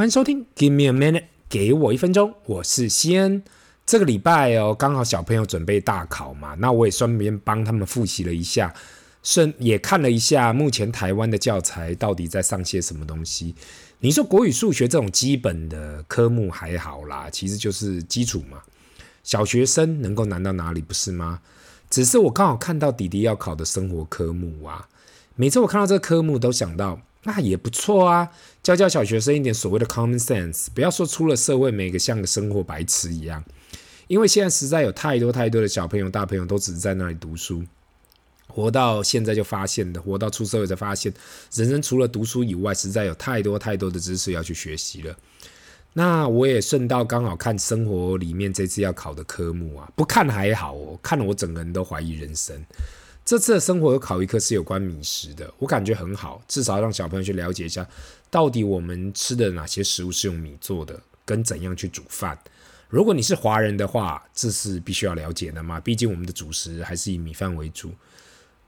欢迎收听，Give me a minute，给我一分钟，我是西恩。这个礼拜哦，刚好小朋友准备大考嘛，那我也顺便帮他们复习了一下，顺也看了一下目前台湾的教材到底在上些什么东西。你说国语、数学这种基本的科目还好啦，其实就是基础嘛，小学生能够难到哪里不是吗？只是我刚好看到弟弟要考的生活科目啊，每次我看到这个科目都想到。那也不错啊，教教小学生一点所谓的 common sense，不要说出了社会每个像个生活白痴一样。因为现在实在有太多太多的小朋友、大朋友都只是在那里读书，活到现在就发现的，活到出社会才发现，人生除了读书以外，实在有太多太多的知识要去学习了。那我也顺道刚好看生活里面这次要考的科目啊，不看还好哦，看了我整个人都怀疑人生。这次的生活有考一科是有关米食的，我感觉很好，至少让小朋友去了解一下，到底我们吃的哪些食物是用米做的，跟怎样去煮饭。如果你是华人的话，这是必须要了解的嘛，毕竟我们的主食还是以米饭为主。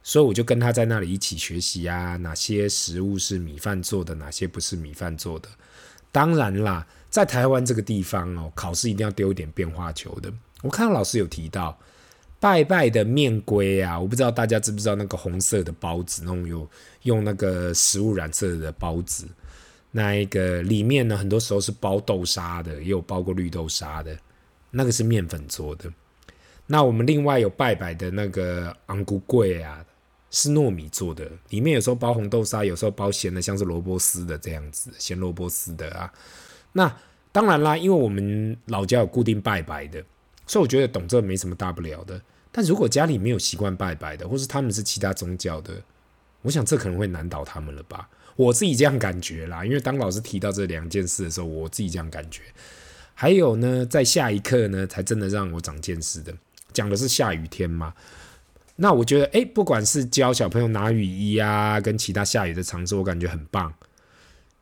所以我就跟他在那里一起学习啊，哪些食物是米饭做的，哪些不是米饭做的。当然啦，在台湾这个地方哦，考试一定要丢一点变化球的。我看到老师有提到。拜拜的面龟啊，我不知道大家知不知道那个红色的包子，那种有用那个食物染色的包子，那一个里面呢，很多时候是包豆沙的，也有包过绿豆沙的，那个是面粉做的。那我们另外有拜拜的那个昂古贵啊，是糯米做的，里面有时候包红豆沙，有时候包咸的，像是萝卜丝的这样子，咸萝卜丝的啊。那当然啦，因为我们老家有固定拜拜的，所以我觉得懂这没什么大不了的。但如果家里没有习惯拜拜的，或是他们是其他宗教的，我想这可能会难倒他们了吧？我自己这样感觉啦，因为当老师提到这两件事的时候，我自己这样感觉。还有呢，在下一课呢，才真的让我长见识的，讲的是下雨天嘛。那我觉得，诶，不管是教小朋友拿雨衣啊，跟其他下雨的常识，我感觉很棒。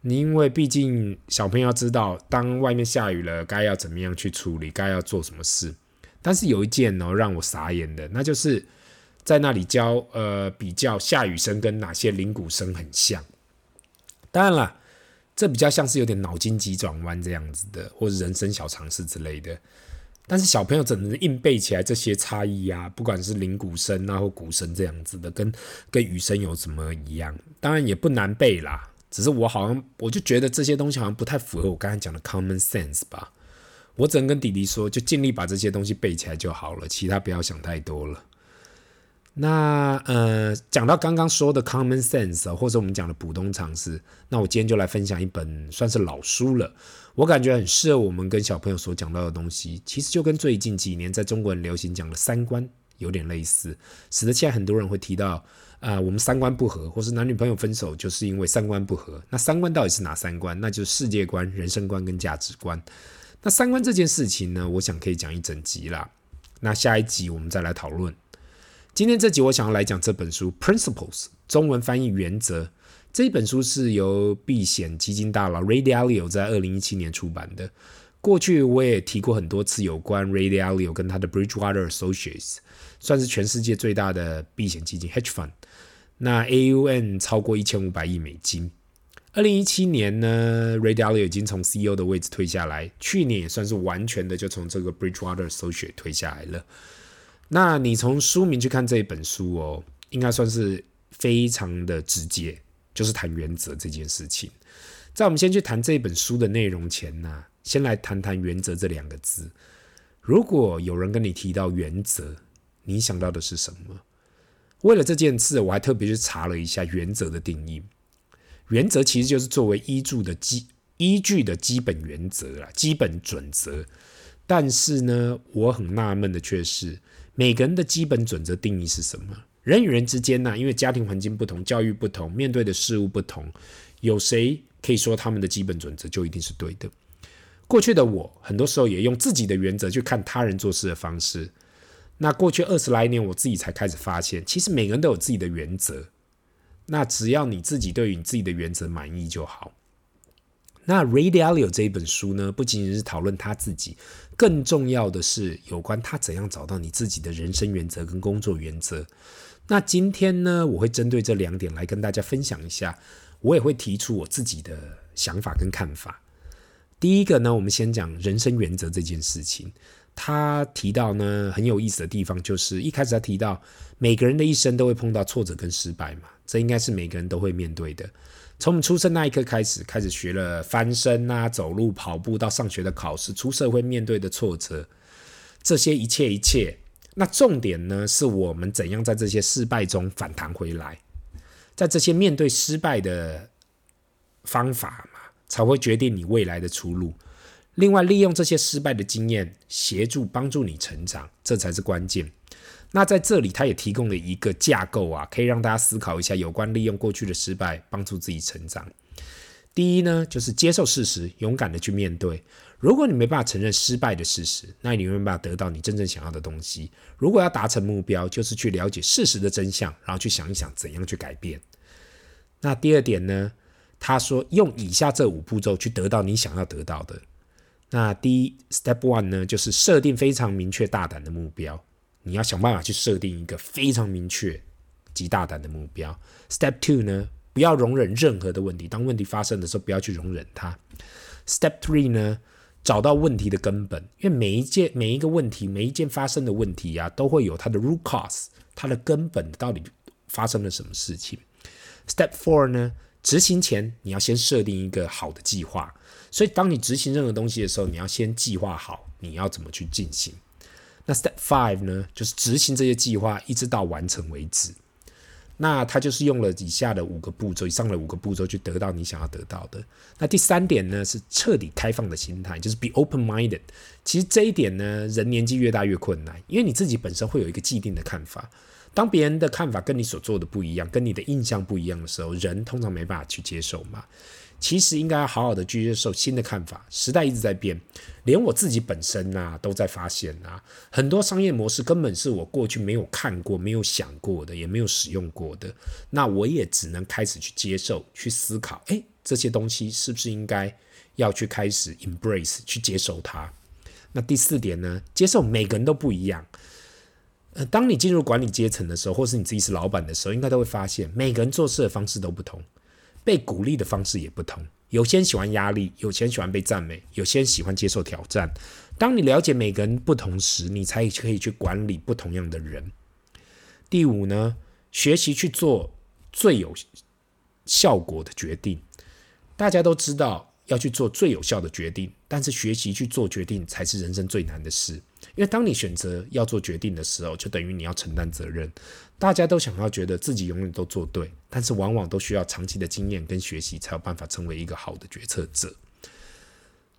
你因为毕竟小朋友要知道，当外面下雨了，该要怎么样去处理，该要做什么事。但是有一件、哦、让我傻眼的，那就是在那里教呃比较下雨声跟哪些铃鼓声很像。当然了，这比较像是有点脑筋急转弯这样子的，或者人生小常识之类的。但是小朋友怎能硬背起来这些差异啊？不管是铃鼓声啊或鼓声这样子的，跟跟雨声有什么一样？当然也不难背啦，只是我好像我就觉得这些东西好像不太符合我刚才讲的 common sense 吧。我只能跟弟弟说，就尽力把这些东西背起来就好了，其他不要想太多了。那呃，讲到刚刚说的 common sense，或者我们讲的普通常识，那我今天就来分享一本算是老书了。我感觉很适合我们跟小朋友所讲到的东西，其实就跟最近几年在中国很流行讲的三观有点类似，使得现在很多人会提到啊、我们三观不合，或是男女朋友分手就是因为三观不合。那三观到底是哪三观？那就是世界观、人生观跟价值观。那三观这件事情呢，我想可以讲一整集啦。那下一集我们再来讨论。今天这集我想要来讲这本书《Principles》，中文翻译《原则》。这一本书是由避险基金大佬 Ray Dalio 在二零一七年出版的。过去我也提过很多次有关 Ray Dalio 跟他的 Bridgewater Associates，算是全世界最大的避险基金 （hedge fund）。那 AUM 超过一千五百亿美金。二零一七年呢，Ray Dalio 已经从 CEO 的位置退下来，去年也算是完全的就从这个 Bridgewater Associates 退下来了。那你从书名去看这一本书哦，应该算是非常的直接，就是谈原则这件事情。在我们先去谈这本书的内容前呢，先来谈谈原则这两个字。如果有人跟你提到原则，你想到的是什么？为了这件事，我还特别去查了一下原则的定义。原则其实就是作为依据的基依据的基本原则啦，基本准则。但是呢，我很纳闷的却是，每个人的基本准则定义是什么？人与人之间呢，因为家庭环境不同，教育不同，面对的事物不同，有谁可以说他们的基本准则就一定是对的？过去的我，很多时候也用自己的原则去看他人做事的方式。那过去二十来年，我自己才开始发现，其实每个人都有自己的原则。那只要你自己对于你自己的原则满意就好。那 Ray Dalio 这一本书呢，不仅仅是讨论他自己，更重要的是有关他怎样找到你自己的人生原则跟工作原则。那今天呢，我会针对这两点来跟大家分享一下，我也会提出我自己的想法跟看法。第一个呢，我们先讲人生原则这件事情。他提到呢，很有意思的地方就是一开始他提到每个人的一生都会碰到挫折跟失败嘛，这应该是每个人都会面对的。从我们出生那一刻开始，开始学了翻身啊、走路、跑步，到上学的考试、出社会面对的挫折，这些一切一切，那重点呢，是我们怎样在这些失败中反弹回来，在这些面对失败的方法嘛，才会决定你未来的出路。另外，利用这些失败的经验，协助帮助你成长，这才是关键。那在这里，他也提供了一个架构啊，可以让大家思考一下有关利用过去的失败帮助自己成长。第一呢，就是接受事实，勇敢的去面对。如果你没办法承认失败的事实，那你没办法得到你真正想要的东西。如果要达成目标，就是去了解事实的真相，然后去想一想怎样去改变。那第二点呢，他说用以下这五步骤去得到你想要得到的。那第一，Step One 呢，就是设定非常明确、大胆的目标。你要想办法去设定一个非常明确、极大胆的目标。Step two 呢，不要容忍任何的问题。当问题发生的时候，不要去容忍它。Step three 呢，找到问题的根本，因为每一件、每一个问题、每一件发生的问题呀、啊，都会有它的 root cause，它的根本到底发生了什么事情。Step four 呢，执行前你要先设定一个好的计划。所以，当你执行任何东西的时候，你要先计划好你要怎么去进行。那 Step Five 呢，就是执行这些计划，一直到完成为止。那他就是用了以下的五个步骤，以上的五个步骤去得到你想要得到的。那第三点呢，是彻底开放的心态，就是 be open-minded。其实这一点呢，人年纪越大越困难，因为你自己本身会有一个既定的看法。当别人的看法跟你所做的不一样，跟你的印象不一样的时候，人通常没办法去接受嘛。其实应该要好好的去接受新的看法，时代一直在变，连我自己本身啊都在发现啊，很多商业模式根本是我过去没有看过、没有想过的，也没有使用过的，那我也只能开始去接受、去思考，诶，这些东西是不是应该要去开始 embrace 去接受它？那第四点呢，接受每个人都不一样。呃，当你进入管理阶层的时候，或是你自己是老板的时候，应该都会发现，每个人做事的方式都不同。被鼓励的方式也不同，有些人喜欢压力，有些人喜欢被赞美，有些人喜欢接受挑战。当你了解每个人不同时，你才可以去管理不同样的人。第五呢，学习去做最有效果的决定。大家都知道要去做最有效的决定，但是学习去做决定才是人生最难的事。因为当你选择要做决定的时候，就等于你要承担责任。大家都想要觉得自己永远都做对，但是往往都需要长期的经验跟学习，才有办法成为一个好的决策者。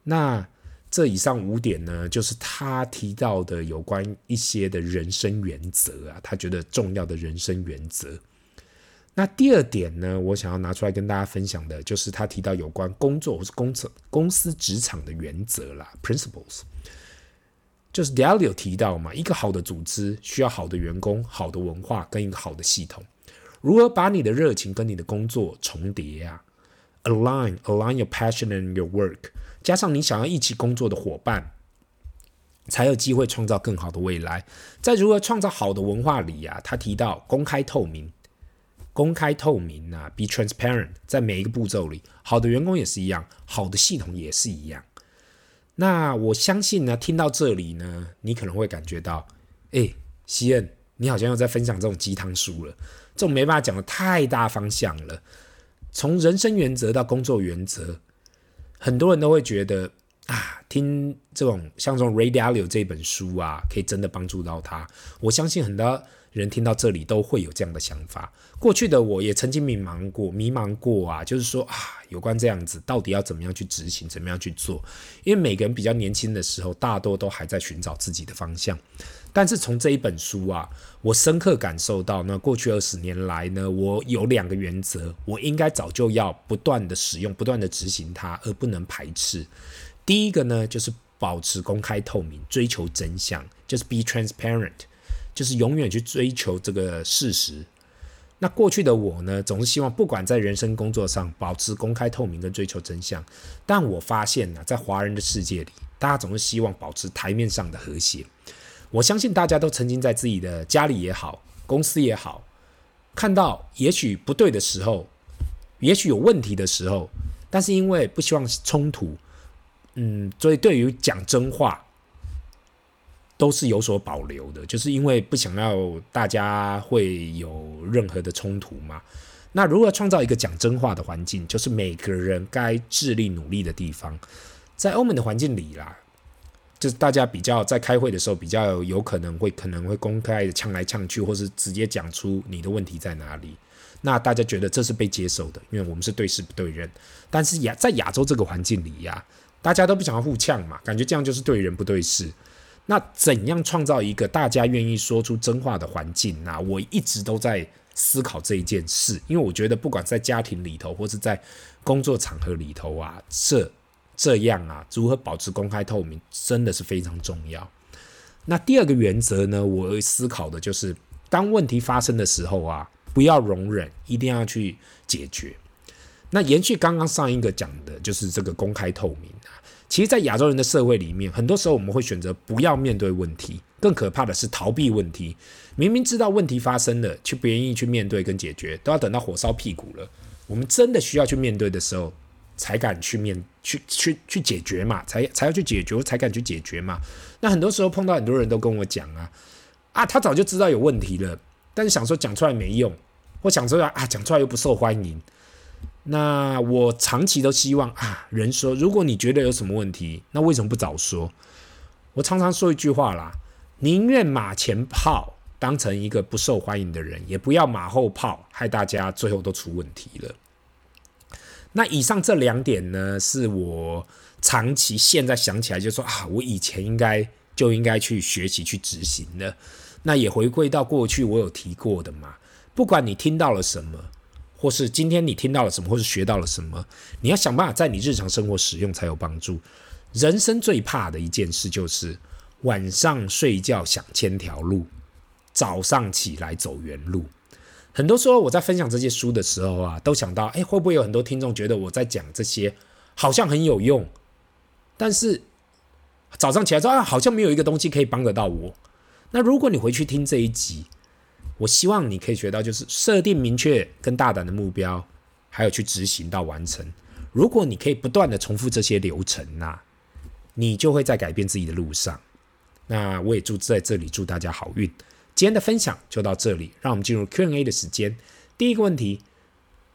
那这以上五点呢，就是他提到的有关一些的人生原则啊，他觉得重要的人生原则。那第二点呢，我想要拿出来跟大家分享的，就是他提到有关工作或是工作公司职场的原则啦，principles。就是 Dalio 提到嘛，一个好的组织需要好的员工、好的文化跟一个好的系统。如何把你的热情跟你的工作重叠啊？Align, align your passion and your work，加上你想要一起工作的伙伴，才有机会创造更好的未来。在如何创造好的文化里啊，他提到公开透明，公开透明啊，be transparent，在每一个步骤里，好的员工也是一样，好的系统也是一样。那我相信呢，听到这里呢，你可能会感觉到，哎，西恩，你好像又在分享这种鸡汤书了，这种没办法讲的太大方向了。从人生原则到工作原则，很多人都会觉得啊，听这种像这种 Ray Dalio 这本书啊，可以真的帮助到他。我相信很多人听到这里都会有这样的想法。过去的我也曾经迷茫过，迷茫过啊，就是说啊，有关这样子，到底要怎么样去执行，怎么样去做？因为每个人比较年轻的时候，大多都还在寻找自己的方向。但是从这一本书啊，我深刻感受到，那过去二十年来呢，我有两个原则，我应该早就要不断的使用，不断的执行它，而不能排斥。第一个呢，就是保持公开透明，追求真相，就是 be transparent。就是永远去追求这个事实。那过去的我呢，总是希望不管在人生工作上保持公开透明跟追求真相。但我发现呢，在华人的世界里，大家总是希望保持台面上的和谐。我相信大家都曾经在自己的家里也好，公司也好，看到也许不对的时候，也许有问题的时候，但是因为不希望冲突，嗯，所以对于讲真话都是有所保留的，就是因为不想要大家会有任何的冲突嘛。那如何创造一个讲真话的环境，就是每个人该致力努力的地方。在欧盟的环境里啦，就是大家比较在开会的时候比较有可能会可能会公开的呛来呛去，或是直接讲出你的问题在哪里。那大家觉得这是被接受的，因为我们是对事不对人。但是亚在亚洲这个环境里呀，大家都不想要互呛嘛，感觉这样就是对人不对事。那怎样创造一个大家愿意说出真话的环境？那我一直都在思考这一件事，因为我觉得不管在家庭里头，或是在工作场合里头啊，这这样啊，如何保持公开透明，真的是非常重要。那第二个原则呢，我思考的就是，当问题发生的时候啊。不要容忍，一定要去解决。那延续刚刚上一个讲的，就是这个公开透明。其实，在亚洲人的社会里面，很多时候我们会选择不要面对问题，更可怕的是逃避问题。明明知道问题发生了，却不愿意去面对跟解决，都要等到火烧屁股了，我们真的需要去面对的时候，才敢去面去去去解决嘛，才才要去解决，才敢去解决嘛。那很多时候碰到很多人都跟我讲啊，啊，他早就知道有问题了。但是想说讲出来没用，或想说啊，讲出来又不受欢迎。那我长期都希望啊，人说，如果你觉得有什么问题，那为什么不早说？我常常说一句话啦，宁愿马前炮当成一个不受欢迎的人，也不要马后炮害大家最后都出问题了。那以上这两点呢，是我长期现在想起来就说啊，我以前应该就应该去学习去执行的。那也回归到过去我有提过的嘛，不管你听到了什么，或是今天你听到了什么，或是学到了什么，你要想办法在你日常生活使用才有帮助。人生最怕的一件事就是晚上睡觉想千条路，早上起来走原路。很多时候我在分享这些书的时候啊，都想到，哎，会不会有很多听众觉得我在讲这些好像很有用，但是早上起来之后啊，好像没有一个东西可以帮得到我。那如果你回去听这一集，我希望你可以学到，就是设定明确跟大胆的目标，还有去执行到完成。如果你可以不断的重复这些流程呐、你就会在改变自己的路上。那我也祝在这里祝大家好运。今天的分享就到这里，让我们进入 Q&A 的时间。第一个问题，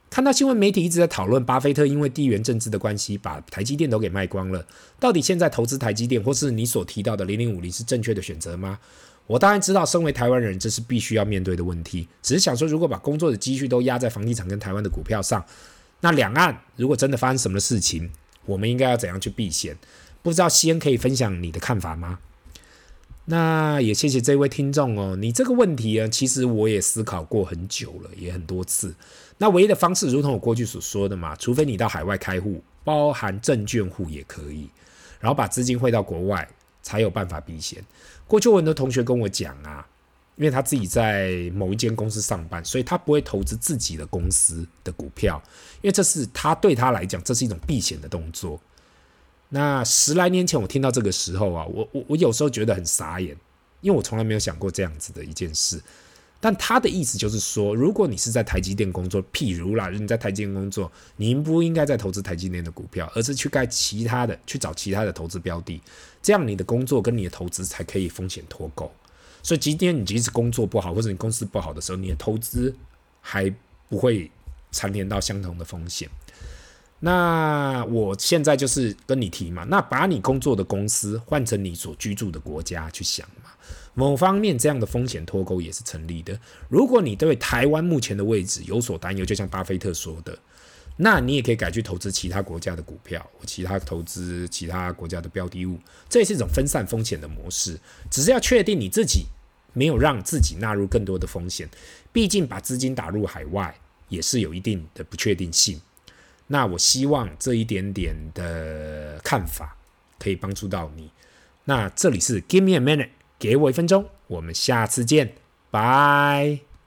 看到新闻媒体一直在讨论巴菲特因为地缘政治的关系，把台积电都给卖光了。到底现在投资台积电，或是你所提到的零零五零是正确的选择吗？我当然知道，身为台湾人，这是必须要面对的问题。只是想说，如果把工作的积蓄都压在房地产跟台湾的股票上，那两岸如果真的发生什么事情，我们应该要怎样去避险？不知道西恩可以分享你的看法吗？那也谢谢这位听众哦。你这个问题呢，其实我也思考过很久了，也很多次。那唯一的方式，如同我过去所说的嘛，除非你到海外开户，包含证券户也可以，然后把资金汇到国外，才有办法避险。郭秋文的同学跟我讲啊，因为他自己在某一间公司上班，所以他不会投资自己的公司的股票，因为这是他对他来讲，这是一种避险的动作。那十来年前我听到这个时候啊，我我我有时候觉得很傻眼，因为我从来没有想过这样子的一件事。但他的意思就是说，如果你是在台积电工作，譬如啦，你在台积电工作，你不应该再投资台积电的股票，而是去盖其他的，去找其他的投资标的，这样你的工作跟你的投资才可以风险脱钩。所以今天你即使工作不好，或者你公司不好的时候，你的投资还不会缠连到相同的风险。那我现在就是跟你提嘛，那把你工作的公司换成你所居住的国家去想嘛。某方面，这样的风险脱钩也是成立的。如果你对台湾目前的位置有所担忧，就像巴菲特说的，那你也可以改去投资其他国家的股票，或其他投资其他国家的标的物，这也是一种分散风险的模式。只是要确定你自己没有让自己纳入更多的风险，毕竟把资金打入海外也是有一定的不确定性。那我希望这一点点的看法可以帮助到你。那这里是 Give me a minute。给我一分钟，我们下次见，拜。